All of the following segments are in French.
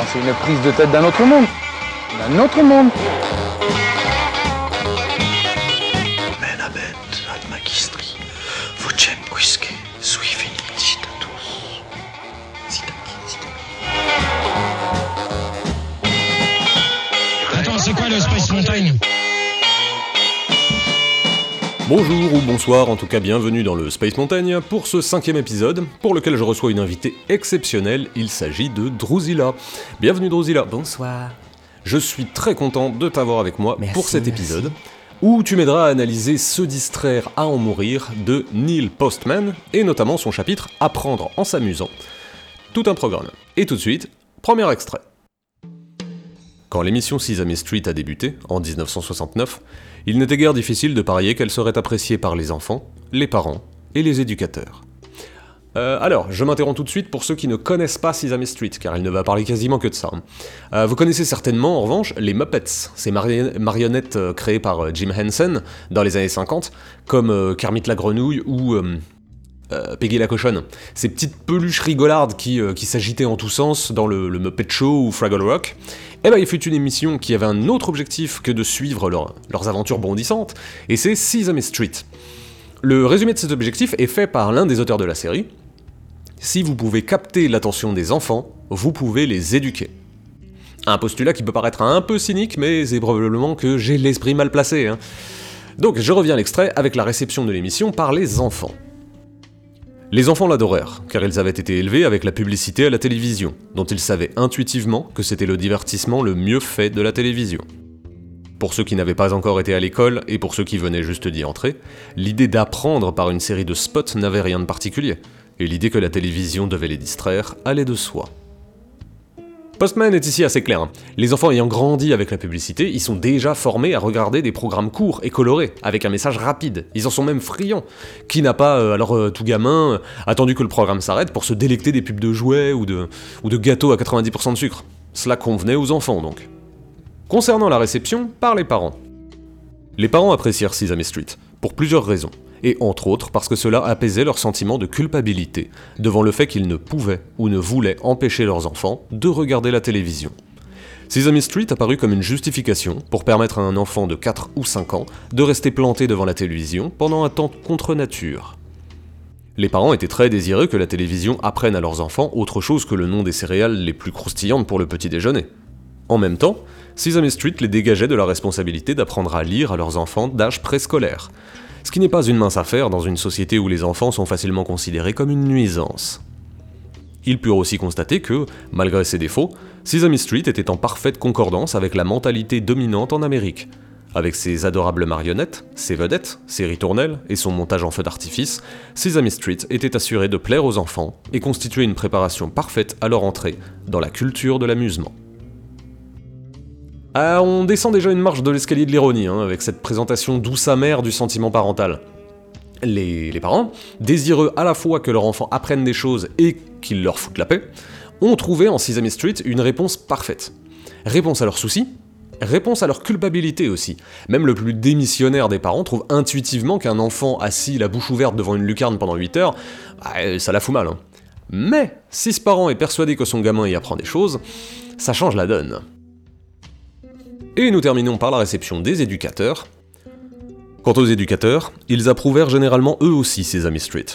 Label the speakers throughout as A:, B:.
A: Enfin, c'est une prise de tête d'un autre monde. D'un autre monde.
B: Attends, c'est quoi le Space Mountain?
C: Bonjour ou bonsoir, en tout cas bienvenue dans le Space Mountain pour ce cinquième épisode, pour lequel je reçois une invitée exceptionnelle, il s'agit de Drusilla. Bienvenue Drusilla.
D: Bonsoir.
C: Je suis très content de t'avoir avec moi
D: Merci,
C: pour cet
D: merci.
C: épisode, où tu m'aideras à analyser Se distraire à en mourir de Neil Postman, et notamment son chapitre Apprendre en s'amusant. Tout un programme. Et tout de suite, premier extrait. Quand l'émission Sesame Street a débuté, en 1969, il n'était guère difficile de parier qu'elle serait appréciée par les enfants, les parents et les éducateurs. Euh, alors, je m'interromps tout de suite pour ceux qui ne connaissent pas Sesame Street, car il ne va parler quasiment que de ça. hein. Euh, vous connaissez certainement, en revanche, les Muppets, ces mari- marionnettes euh, créées par Jim Henson dans les années 50, comme Kermit la grenouille ou Peggy la cochonne. Ces petites peluches rigolardes qui, s'agitaient en tous sens dans le Muppet Show ou Fraggle Rock. Eh ben, il fut une émission qui avait un autre objectif que de suivre leur- leurs aventures bondissantes, et c'est Sesame Street. Le résumé de cet objectif est fait par l'un des auteurs de la série. Si vous pouvez capter l'attention des enfants, vous pouvez les éduquer. Un postulat qui peut paraître un peu cynique, mais c'est probablement que j'ai l'esprit mal placé. hein. Donc je reviens à l'extrait avec la réception de l'émission par les enfants. Les enfants l'adorèrent, car ils avaient été élevés avec la publicité à la télévision, dont ils savaient intuitivement que c'était le divertissement le mieux fait de la télévision. Pour ceux qui n'avaient pas encore été à l'école et pour ceux qui venaient juste d'y entrer, l'idée d'apprendre par une série de spots n'avait rien de particulier, et l'idée que la télévision devait les distraire allait de soi. Postman est ici assez clair. hein. Les enfants ayant grandi avec la publicité, ils sont déjà formés à regarder des programmes courts et colorés, avec un message rapide. Ils en sont même friands. Qui n'a pas, euh, alors euh, tout gamin, euh, attendu que le programme s'arrête pour se délecter des pubs de jouets ou de, ou gâteaux à 90% de sucre? Cela convenait aux enfants donc. Concernant la réception, par les parents. Les parents apprécièrent Sesame Street, pour plusieurs raisons, et entre autres parce que cela apaisait leur sentiment de culpabilité devant le fait qu'ils ne pouvaient ou ne voulaient empêcher leurs enfants de regarder la télévision. Sesame Street apparut comme une justification pour permettre à un enfant de 4 ou 5 ans de rester planté devant la télévision pendant un temps contre nature. Les parents étaient très désireux que la télévision apprenne à leurs enfants autre chose que le nom des céréales les plus croustillantes pour le petit déjeuner. En même temps, Sesame Street les dégageait de la responsabilité d'apprendre à lire à leurs enfants d'âge préscolaire, ce qui n'est pas une mince affaire dans une société où les enfants sont facilement considérés comme une nuisance. Ils purent aussi constater que, malgré ses défauts, Sesame Street était en parfaite concordance avec la mentalité dominante en Amérique. Avec ses adorables marionnettes, ses vedettes, ses ritournelles et son montage en feu d'artifice, Sesame Street était assuré de plaire aux enfants et constituait une préparation parfaite à leur entrée dans la culture de l'amusement. Ah, on descend déjà une marche de l'escalier de l'ironie, hein, avec cette présentation douce amère du sentiment parental. Les, parents, désireux à la fois que leur enfant apprenne des choses et qu'il leur foute la paix, ont trouvé en Sesame Street une réponse parfaite. Réponse à leurs soucis, réponse à leur culpabilité aussi. Même le plus démissionnaire des parents trouve intuitivement qu'un enfant assis la bouche ouverte devant une lucarne pendant 8 heures, bah, ça la fout mal. hein. Mais si ce parent est persuadé que son gamin y apprend des choses, ça change la donne. Et nous terminons par la réception des éducateurs. Quant aux éducateurs, ils approuvèrent généralement eux aussi Sesame Street.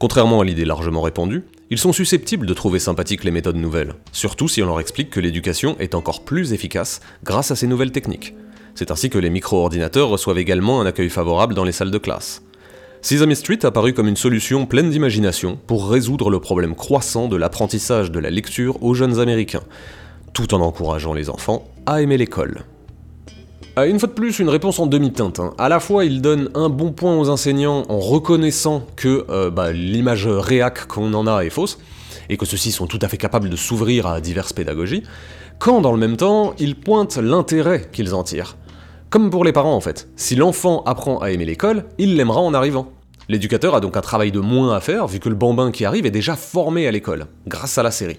C: Contrairement à l'idée largement répandue, ils sont susceptibles de trouver sympathiques les méthodes nouvelles, surtout si on leur explique que l'éducation est encore plus efficace grâce à ces nouvelles techniques. C'est ainsi que les micro-ordinateurs reçoivent également un accueil favorable dans les salles de classe. Sesame Street apparut comme une solution pleine d'imagination pour résoudre le problème croissant de l'apprentissage de la lecture aux jeunes américains, tout en encourageant les enfants à aimer l'école. Euh, Une fois de plus, une réponse en demi-teinte. hein. À la fois, il donne un bon point aux enseignants en reconnaissant que euh, bah, l'image réac qu'on en a est fausse, et que ceux-ci sont tout à fait capables de s'ouvrir à diverses pédagogies, quand dans le même temps, il pointe l'intérêt qu'ils en tirent. Comme pour les parents en fait. Si l'enfant apprend à aimer l'école, il l'aimera en arrivant. L'éducateur a donc un travail de moins à faire, vu que le bambin qui arrive est déjà formé à l'école, grâce à la série.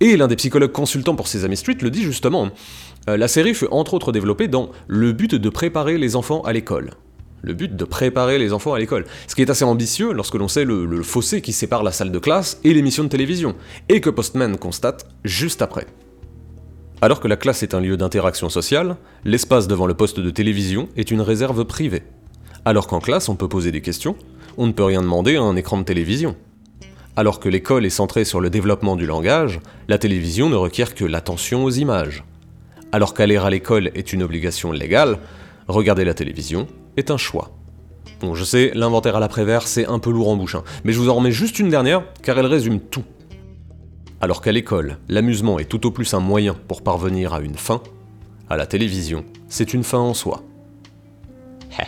C: Et l'un des psychologues consultants pour Sesame Street le dit justement. Euh, la série fut entre autres développée dans le but de préparer les enfants à l'école. Le but de préparer les enfants à l'école. Ce qui est assez ambitieux lorsque l'on sait le, le fossé qui sépare la salle de classe et l'émission de télévision, et que Postman constate juste après. Alors que la classe est un lieu d'interaction sociale, l'espace devant le poste de télévision est une réserve privée. Alors qu'en classe, on peut poser des questions, on ne peut rien demander à un écran de télévision. Alors que l'école est centrée sur le développement du langage, la télévision ne requiert que l'attention aux images. Alors qu'aller à l'école est une obligation légale, regarder la télévision est un choix. Bon, je sais, l'inventaire à l'après-vert, c'est un peu lourd en bouche, hein, mais je vous en remets juste une dernière, car elle résume tout. Alors qu'à l'école, l'amusement est tout au plus un moyen pour parvenir à une fin, à la télévision, c'est une fin en soi.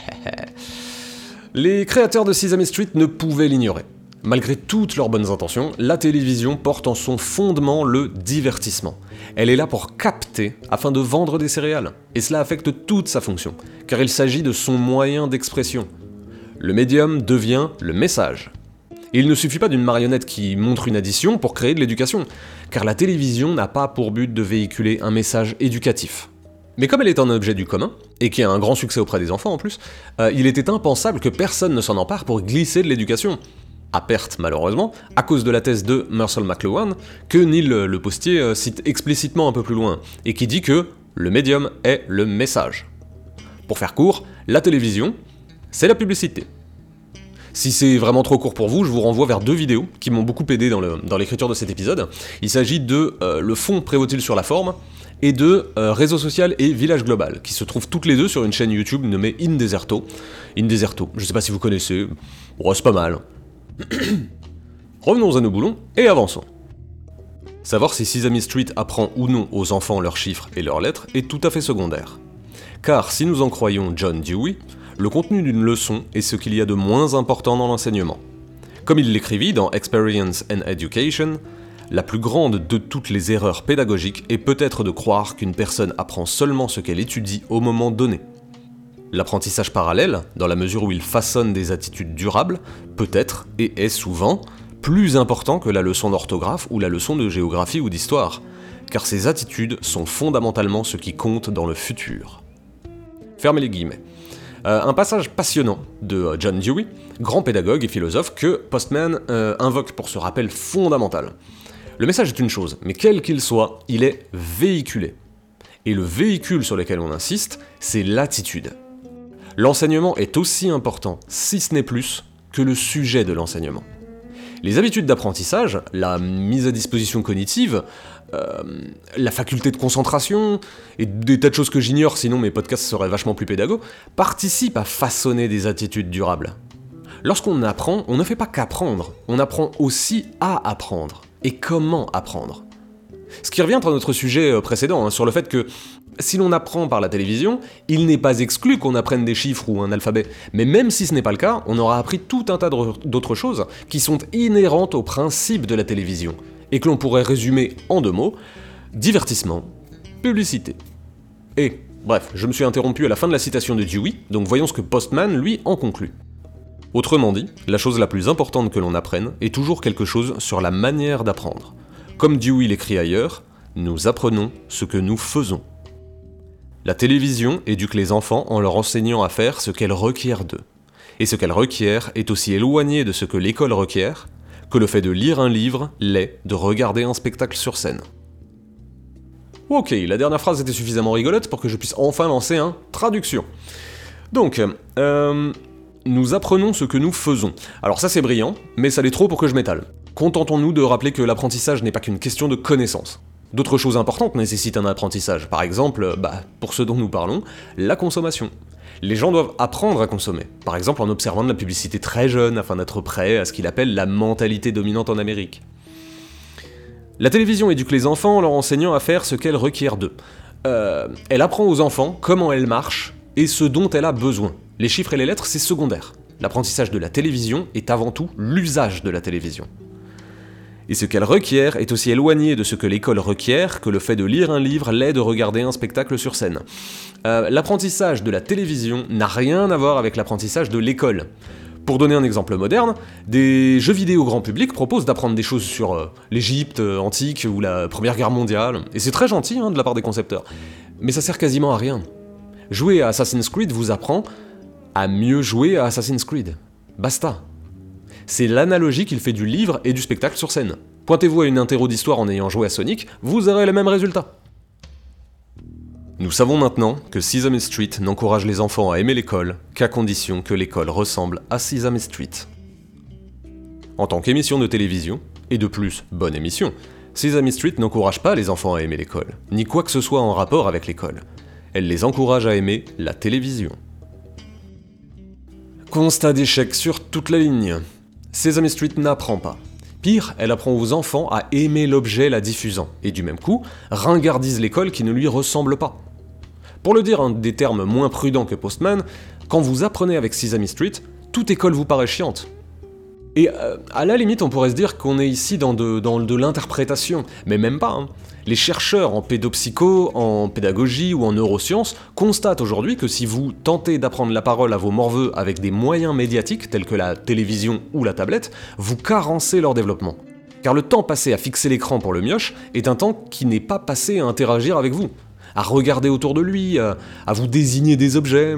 C: Les créateurs de Sesame Street ne pouvaient l'ignorer. Malgré toutes leurs bonnes intentions, la télévision porte en son fondement le divertissement. Elle est là pour capter afin de vendre des céréales. Et cela affecte toute sa fonction, car il s'agit de son moyen d'expression. Le médium devient le message. Il ne suffit pas d'une marionnette qui montre une addition pour créer de l'éducation, car la télévision n'a pas pour but de véhiculer un message éducatif. Mais comme elle est un objet du commun, et qui a un grand succès auprès des enfants en plus, euh, il était impensable que personne ne s'en empare pour glisser de l'éducation. À perte, malheureusement, à cause de la thèse de Marcel McLuhan, que Neil le Postier euh, cite explicitement un peu plus loin, et qui dit que le médium est le message. Pour faire court, la télévision, c'est la publicité. Si c'est vraiment trop court pour vous, je vous renvoie vers deux vidéos qui m'ont beaucoup aidé dans l'écriture de cet épisode. Il s'agit de euh, Le fond prévaut-il sur la forme et de euh, Réseau social et Village Global, qui se trouvent toutes les deux sur une chaîne YouTube nommée Indeserto. Indeserto, je sais pas si vous connaissez, bon, c'est pas mal. Revenons à nos boulons et avançons. Savoir si Sesame Street apprend ou non aux enfants leurs chiffres et leurs lettres est tout à fait secondaire. Car si nous en croyons John Dewey, le contenu d'une leçon est ce qu'il y a de moins important dans l'enseignement. Comme il l'écrivit dans Experience and Education, la plus grande de toutes les erreurs pédagogiques est peut-être de croire qu'une personne apprend seulement ce qu'elle étudie au moment donné. L'apprentissage parallèle, dans la mesure où il façonne des attitudes durables, peut être, et est souvent, plus important que la leçon d'orthographe ou la leçon de géographie ou d'histoire, car ces attitudes sont fondamentalement ce qui compte dans le futur. Fermez les guillemets. Euh, un passage passionnant de euh, John Dewey, grand pédagogue et philosophe, que Postman euh, invoque pour ce rappel fondamental. Le message est une chose, mais quel qu'il soit, il est véhiculé. Et le véhicule sur lequel on insiste, c'est l'attitude. L'enseignement est aussi important, si ce n'est plus, que le sujet de l'enseignement. Les habitudes d'apprentissage, la mise à disposition cognitive, euh, la faculté de concentration, et des tas de choses que j'ignore, sinon mes podcasts seraient vachement plus pédagogues, participent à façonner des attitudes durables. Lorsqu'on apprend, on ne fait pas qu'apprendre, on apprend aussi à apprendre. Et comment apprendre? Ce qui revient à notre sujet euh, précédent, hein, sur le fait que si l'on apprend par la télévision, il n'est pas exclu qu'on apprenne des chiffres ou un alphabet. Mais même si ce n'est pas le cas, on aura appris tout un tas d'autres choses qui sont inhérentes au principe de la télévision, et que l'on pourrait résumer en deux mots, divertissement, publicité. Et, bref, je me suis interrompu à la fin de la citation de Dewey, donc voyons ce que Postman, lui, en conclut. Autrement dit, la chose la plus importante que l'on apprenne est toujours quelque chose sur la manière d'apprendre. Comme Dewey l'écrit ailleurs, nous apprenons ce que nous faisons. La télévision éduque les enfants en leur enseignant à faire ce qu'elle requiert d'eux. Et ce qu'elle requiert est aussi éloigné de ce que l'école requiert que le fait de lire un livre l'est de regarder un spectacle sur scène. Ok, la dernière phrase était suffisamment rigolote pour que je puisse enfin lancer un traduction. Donc, euh, nous apprenons ce que nous faisons. Alors ça c'est brillant, mais ça l'est trop pour que je m'étale. Contentons-nous de rappeler que l'apprentissage n'est pas qu'une question de connaissance. D'autres choses importantes nécessitent un apprentissage, par exemple, bah, pour ce dont nous parlons, la consommation. Les gens doivent apprendre à consommer, par exemple en observant de la publicité très jeune afin d'être prêt à ce qu'il appelle la mentalité dominante en Amérique. La télévision éduque les enfants en leur enseignant à faire ce qu'elle requiert d'eux. Euh, elle apprend aux enfants comment elle marche et ce dont elle a besoin. Les chiffres et les lettres, c'est secondaire. L'apprentissage de la télévision est avant tout l'usage de la télévision et ce qu'elle requiert est aussi éloigné de ce que l'école requiert que le fait de lire un livre l'est de regarder un spectacle sur scène. Euh, l'apprentissage de la télévision n'a rien à voir avec l'apprentissage de l'école. Pour donner un exemple moderne, des jeux vidéo grand public proposent d'apprendre des choses sur euh, l'Égypte euh, antique ou la Première Guerre mondiale, et c'est très gentil hein, de la part des concepteurs. Mais ça sert quasiment à rien. Jouer à Assassin's Creed vous apprend à mieux jouer à Assassin's Creed. Basta. C'est l'analogie qu'il fait du livre et du spectacle sur scène. Pointez-vous à une interro d'histoire en ayant joué à Sonic, vous aurez le même résultat. Nous savons maintenant que Sesame Street n'encourage les enfants à aimer l'école qu'à condition que l'école ressemble à Sesame Street. En tant qu'émission de télévision, et de plus, bonne émission, Sesame Street n'encourage pas les enfants à aimer l'école, ni quoi que ce soit en rapport avec l'école. Elle les encourage à aimer la télévision. Constat d'échec sur toute la ligne. Sesame Street n'apprend pas. Pire, elle apprend aux enfants à aimer l'objet la diffusant, et du même coup, ringardise l'école qui ne lui ressemble pas. Pour le dire en des termes moins prudents que Postman, quand vous apprenez avec Sesame Street, toute école vous paraît chiante. Et euh, à la limite, on pourrait se dire qu'on est ici dans de, l'interprétation, mais même pas. hein. Les chercheurs en pédopsycho, en pédagogie ou en neurosciences constatent aujourd'hui que si vous tentez d'apprendre la parole à vos morveux avec des moyens médiatiques tels que la télévision ou la tablette, vous carencez leur développement. Car le temps passé à fixer l'écran pour le mioche est un temps qui n'est pas passé à interagir avec vous, à regarder autour de lui, à, à vous désigner des objets.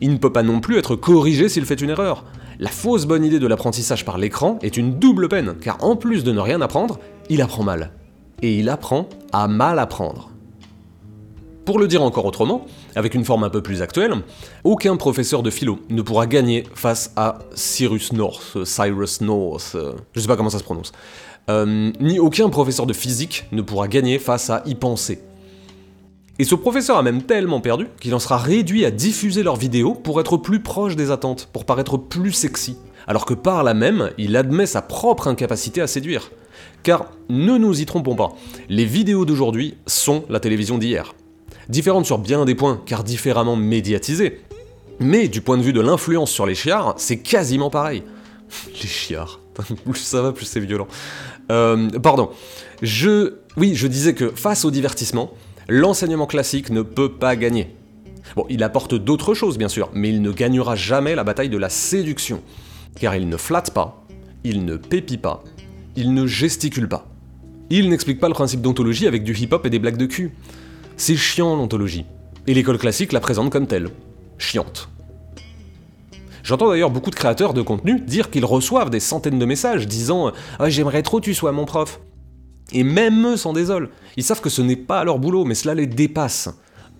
C: Il ne peut pas non plus être corrigé s'il fait une erreur. La fausse bonne idée de l'apprentissage par l'écran est une double peine, car en plus de ne rien apprendre, il apprend mal. Et il apprend à mal apprendre. Pour le dire encore autrement, avec une forme un peu plus actuelle, aucun professeur de philo ne pourra gagner face à Cyrus North, Cyrus North, je sais pas comment ça se prononce, Euh, ni aucun professeur de physique ne pourra gagner face à y penser. Et ce professeur a même tellement perdu qu'il en sera réduit à diffuser leurs vidéos pour être plus proche des attentes, pour paraître plus sexy, alors que par là même, il admet sa propre incapacité à séduire. Car ne nous y trompons pas, les vidéos d'aujourd'hui sont la télévision d'hier. Différentes sur bien des points, car différemment médiatisées. Mais du point de vue de l'influence sur les chiards, c'est quasiment pareil. les chiards. plus ça va, plus c'est violent. Euh, pardon. Je. Oui, je disais que face au divertissement, l'enseignement classique ne peut pas gagner. Bon, il apporte d'autres choses bien sûr, mais il ne gagnera jamais la bataille de la séduction. Car il ne flatte pas, il ne pépit pas, il ne gesticule pas. Il n'explique pas le principe d'ontologie avec du hip-hop et des blagues de cul. C'est chiant l'ontologie. Et l'école classique la présente comme telle. Chiante. J'entends d'ailleurs beaucoup de créateurs de contenu dire qu'ils reçoivent des centaines de messages disant Ah, j'aimerais trop tu sois mon prof. Et même eux s'en désolent. Ils savent que ce n'est pas leur boulot, mais cela les dépasse.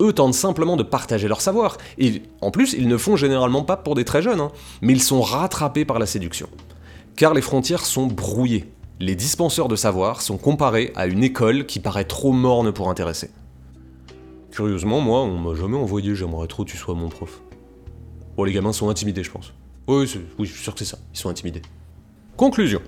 C: Eux tentent simplement de partager leur savoir. Et en plus, ils ne font généralement pas pour des très jeunes, hein, mais ils sont rattrapés par la séduction. Car les frontières sont brouillées. Les dispenseurs de savoir sont comparés à une école qui paraît trop morne pour intéresser. Curieusement, moi, on m'a jamais envoyé j'aimerais trop que tu sois mon prof. Bon, les gamins sont intimidés, je pense. Oui, oui, je suis sûr que c'est ça. Ils sont intimidés. Conclusion.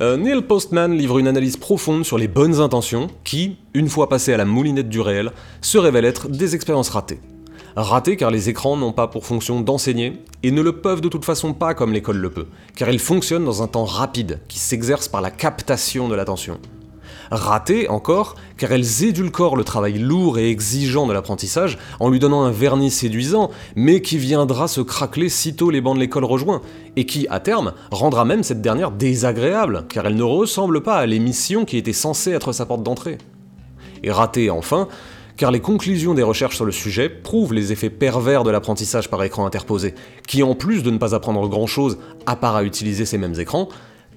C: Neil Postman livre une analyse profonde sur les bonnes intentions qui, une fois passées à la moulinette du réel, se révèlent être des expériences ratées. Ratées car les écrans n'ont pas pour fonction d'enseigner et ne le peuvent de toute façon pas comme l'école le peut, car ils fonctionnent dans un temps rapide qui s'exerce par la captation de l'attention. Ratées encore, car elles édulcorent le travail lourd et exigeant de l'apprentissage en lui donnant un vernis séduisant, mais qui viendra se craqueler sitôt les bancs de l'école rejoints, et qui, à terme, rendra même cette dernière désagréable, car elle ne ressemble pas à l'émission qui était censée être sa porte d'entrée. Et ratées enfin, car les conclusions des recherches sur le sujet prouvent les effets pervers de l'apprentissage par écran interposé, qui en plus de ne pas apprendre grand-chose à part à utiliser ces mêmes écrans,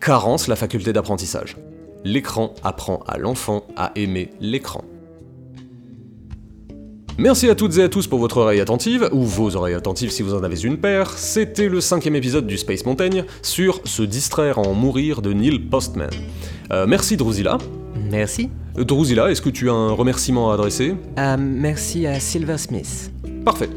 C: carence la faculté d'apprentissage. L'écran apprend à l'enfant à aimer l'écran. Merci à toutes et à tous pour votre oreille attentive, ou vos oreilles attentives si vous en avez une paire. C'était le cinquième épisode du Space Montaigne sur Se distraire en mourir de Neil Postman. Euh, merci Drusilla.
B: Merci.
C: Drusilla, est-ce que tu as un remerciement à adresser
B: Euh, merci à Silver Smith.
C: Parfait.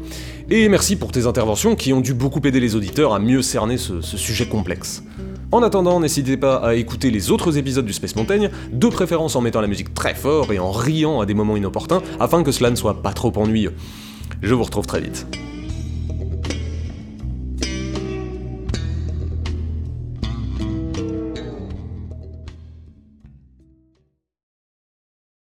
C: Et merci pour tes interventions qui ont dû beaucoup aider les auditeurs à mieux cerner ce, ce sujet complexe. En attendant, n'hésitez pas à écouter les autres épisodes du Space Montaigne, de préférence en mettant la musique très fort et en riant à des moments inopportuns, afin que cela ne soit pas trop ennuyeux. Je vous retrouve très vite.